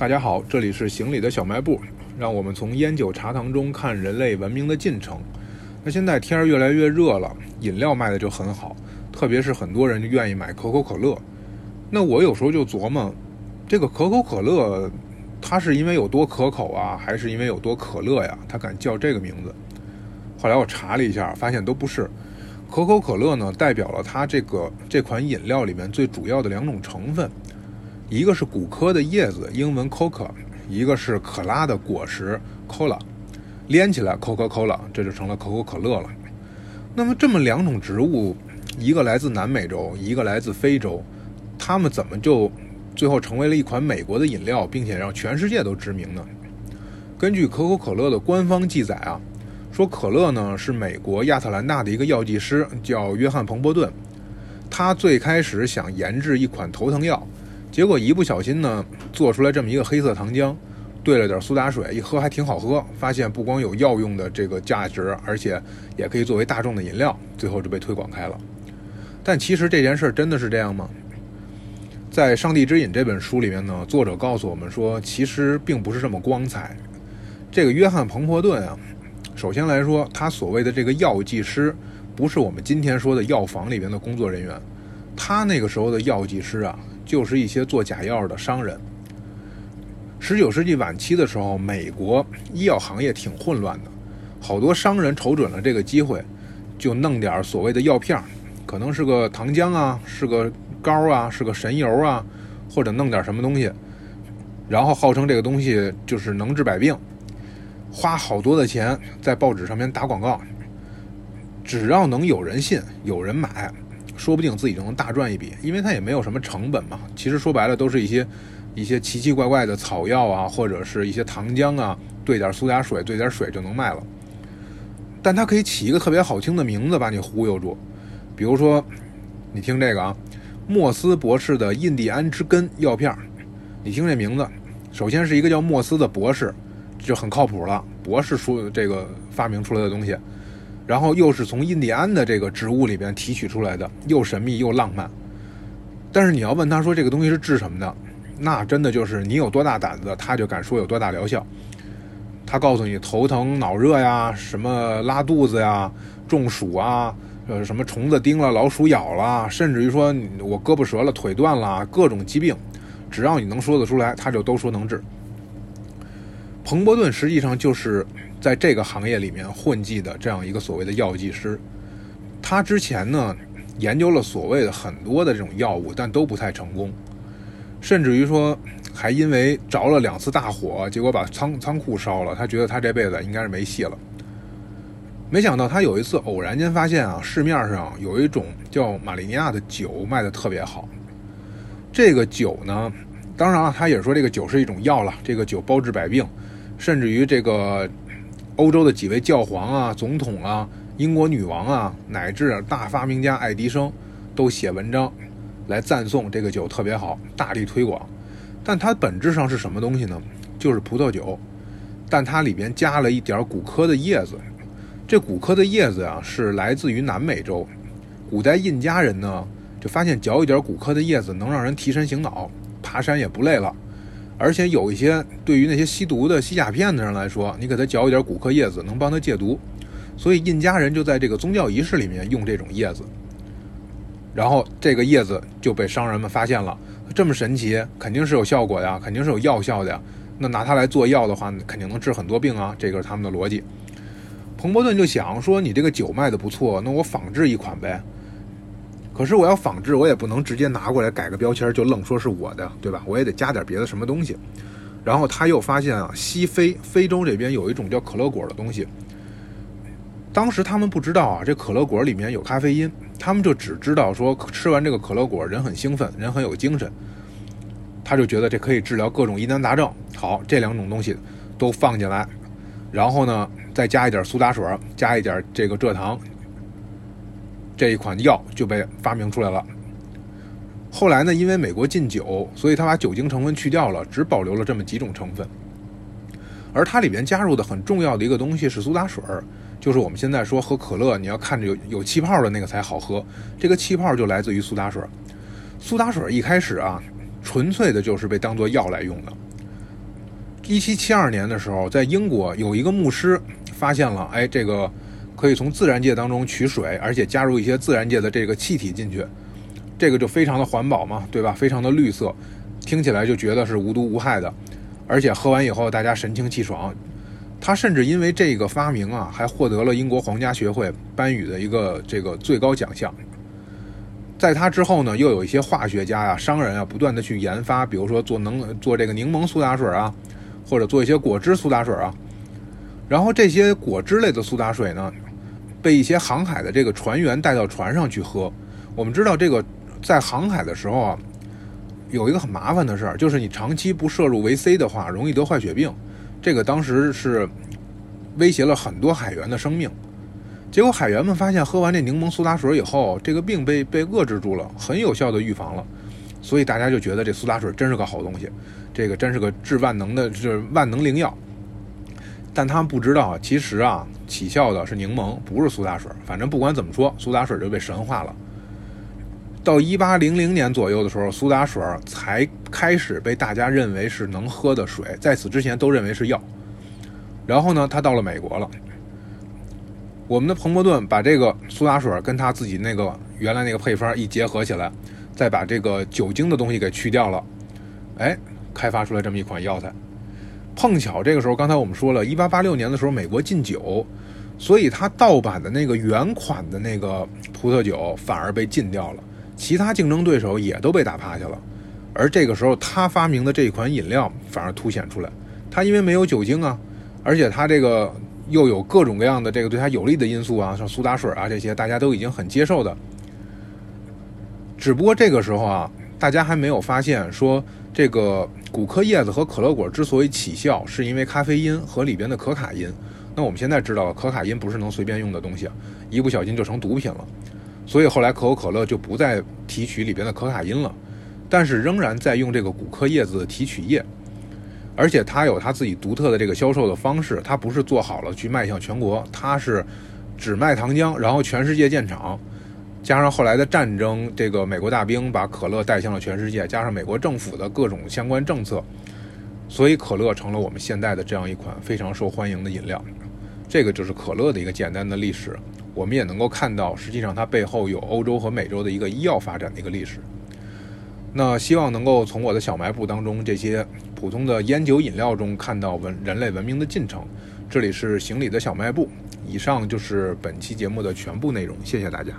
大家好，这里是行里的小卖部，让我们从烟酒茶糖中看人类文明的进程。那现在天儿越来越热了，饮料卖的就很好，特别是很多人就愿意买可口可乐。那我有时候就琢磨，这个可口可乐，它是因为有多可口啊，还是因为有多可乐呀？它敢叫这个名字？后来我查了一下，发现都不是。可口可乐呢，代表了它这个这款饮料里面最主要的两种成分。一个是古柯的叶子，英文 coca；一个是可拉的果实 cola，连起来 coca cola，这就成了可口可乐了。那么这么两种植物，一个来自南美洲，一个来自非洲，它们怎么就最后成为了一款美国的饮料，并且让全世界都知名呢？根据可口可乐的官方记载啊，说可乐呢是美国亚特兰大的一个药剂师叫约翰彭伯顿，他最开始想研制一款头疼药。结果一不小心呢，做出来这么一个黑色糖浆，兑了点苏打水，一喝还挺好喝。发现不光有药用的这个价值，而且也可以作为大众的饮料，最后就被推广开了。但其实这件事真的是这样吗？在《上帝之饮》这本书里面呢，作者告诉我们说，其实并不是这么光彩。这个约翰·彭伯顿啊，首先来说，他所谓的这个药剂师，不是我们今天说的药房里面的工作人员，他那个时候的药剂师啊。就是一些做假药的商人。十九世纪晚期的时候，美国医药行业挺混乱的，好多商人瞅准了这个机会，就弄点所谓的药片，可能是个糖浆啊，是个膏啊，是个神油啊，或者弄点什么东西，然后号称这个东西就是能治百病，花好多的钱在报纸上面打广告，只要能有人信，有人买。说不定自己就能大赚一笔，因为它也没有什么成本嘛。其实说白了，都是一些一些奇奇怪怪的草药啊，或者是一些糖浆啊，兑点苏打水，兑点水就能卖了。但它可以起一个特别好听的名字，把你忽悠住。比如说，你听这个啊，莫斯博士的印第安之根药片你听这名字，首先是一个叫莫斯的博士，就很靠谱了。博士说这个发明出来的东西。然后又是从印第安的这个植物里边提取出来的，又神秘又浪漫。但是你要问他说这个东西是治什么的，那真的就是你有多大胆子，他就敢说有多大疗效。他告诉你头疼脑热呀，什么拉肚子呀，中暑啊，呃，什么虫子叮了，老鼠咬了，甚至于说我胳膊折了，腿断了，各种疾病，只要你能说得出来，他就都说能治。彭伯顿实际上就是在这个行业里面混迹的这样一个所谓的药剂师，他之前呢研究了所谓的很多的这种药物，但都不太成功，甚至于说还因为着了两次大火，结果把仓 仓库烧了，他觉得他这辈子应该是没戏了。没想到他有一次偶然间发现啊，市面上有一种叫玛利尼亚的酒卖的特别好，这个酒呢，当然了，他也说这个酒是一种药了，这个酒包治百病。甚至于这个欧洲的几位教皇啊、总统啊、英国女王啊，乃至大发明家爱迪生，都写文章来赞颂这个酒特别好，大力推广。但它本质上是什么东西呢？就是葡萄酒，但它里边加了一点古柯的叶子。这古柯的叶子啊，是来自于南美洲。古代印加人呢，就发现嚼一点古柯的叶子能让人提神醒脑，爬山也不累了。而且有一些对于那些吸毒的吸鸦片的人来说，你给他嚼一点古柯叶子，能帮他戒毒。所以印加人就在这个宗教仪式里面用这种叶子。然后这个叶子就被商人们发现了，这么神奇，肯定是有效果的，肯定是有药效的呀。那拿它来做药的话，肯定能治很多病啊。这个是他们的逻辑。彭伯顿就想说，你这个酒卖的不错，那我仿制一款呗。可是我要仿制，我也不能直接拿过来改个标签就愣说是我的，对吧？我也得加点别的什么东西。然后他又发现啊，西非非洲这边有一种叫可乐果的东西。当时他们不知道啊，这可乐果里面有咖啡因，他们就只知道说吃完这个可乐果人很兴奋，人很有精神。他就觉得这可以治疗各种疑难杂症。好，这两种东西都放进来，然后呢再加一点苏打水，加一点这个蔗糖。这一款药就被发明出来了。后来呢，因为美国禁酒，所以他把酒精成分去掉了，只保留了这么几种成分。而它里边加入的很重要的一个东西是苏打水就是我们现在说喝可乐，你要看着有有气泡的那个才好喝。这个气泡就来自于苏打水。苏打水一开始啊，纯粹的就是被当做药来用的。一七七二年的时候，在英国有一个牧师发现了，哎，这个可以从自然界当中取水，而且加入一些自然界的这个气体进去，这个就非常的环保嘛，对吧？非常的绿色，听起来就觉得是无毒无害的，而且喝完以后大家神清气爽。他甚至因为这个发明啊，还获得了英国皇家学会颁予的一个这个最高奖项。在他之后呢，又有一些化学家呀、商人啊，不断的去研发，比如说做能做这个柠檬苏打水啊，或者做一些果汁苏打水啊。然后这些果汁类的苏打水呢，被一些航海的这个船员带到船上去喝。我们知道，这个在航海的时候啊，有一个很麻烦的事儿，就是你长期不摄入维 C 的话，容易得坏血病。这个当时是威胁了很多海员的生命。结果海员们发现，喝完这柠檬苏打水以后，这个病被被遏制住了，很有效的预防了。所以大家就觉得这苏打水真是个好东西，这个真是个治万能的，是万能灵药。但他们不知道，其实啊，起效的是柠檬，不是苏打水。反正不管怎么说，苏打水就被神化了。到一八零零年左右的时候，苏打水才开始被大家认为是能喝的水，在此之前都认为是药。然后呢，他到了美国了。我们的彭伯顿把这个苏打水跟他自己那个原来那个配方一结合起来，再把这个酒精的东西给去掉了，哎，开发出来这么一款药材。碰巧这个时候，刚才我们说了一八八六年的时候，美国禁酒，所以他盗版的那个原款的那个葡萄酒反而被禁掉了，其他竞争对手也都被打趴下了。而这个时候，他发明的这一款饮料反而凸显出来，他因为没有酒精啊，而且他这个。又有各种各样的这个对它有利的因素啊，像苏打水啊这些，大家都已经很接受的。只不过这个时候啊，大家还没有发现说这个古柯叶子和可乐果之所以起效，是因为咖啡因和里边的可卡因。那我们现在知道了，可卡因不是能随便用的东西，一不小心就成毒品了。所以后来可口可乐就不再提取里边的可卡因了，但是仍然在用这个古柯叶子的提取液。而且它有它自己独特的这个销售的方式，它不是做好了去卖向全国，它是只卖糖浆，然后全世界建厂，加上后来的战争，这个美国大兵把可乐带向了全世界，加上美国政府的各种相关政策，所以可乐成了我们现在的这样一款非常受欢迎的饮料。这个就是可乐的一个简单的历史，我们也能够看到，实际上它背后有欧洲和美洲的一个医药发展的一个历史。那希望能够从我的小卖部当中这些普通的烟酒饮料中看到文人类文明的进程。这里是行李的小卖部。以上就是本期节目的全部内容，谢谢大家。